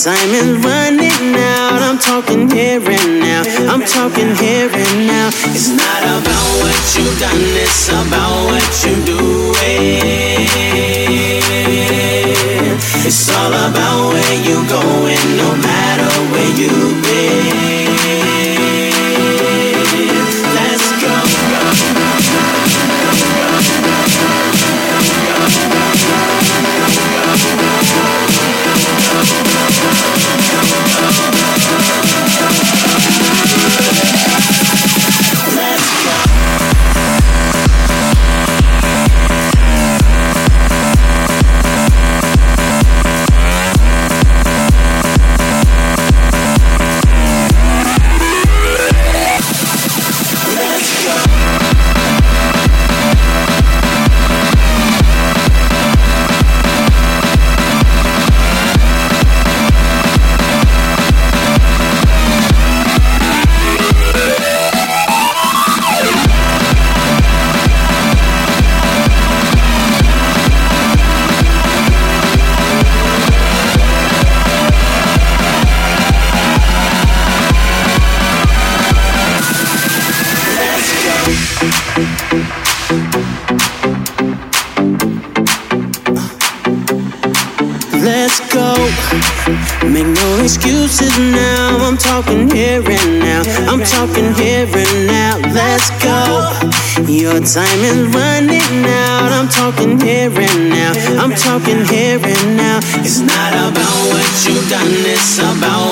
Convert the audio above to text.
Time is running out. I'm talking here and now. I'm talking here. Time is running out. I'm talking here and now. I'm talking here and now. It's not about what you've done, it's about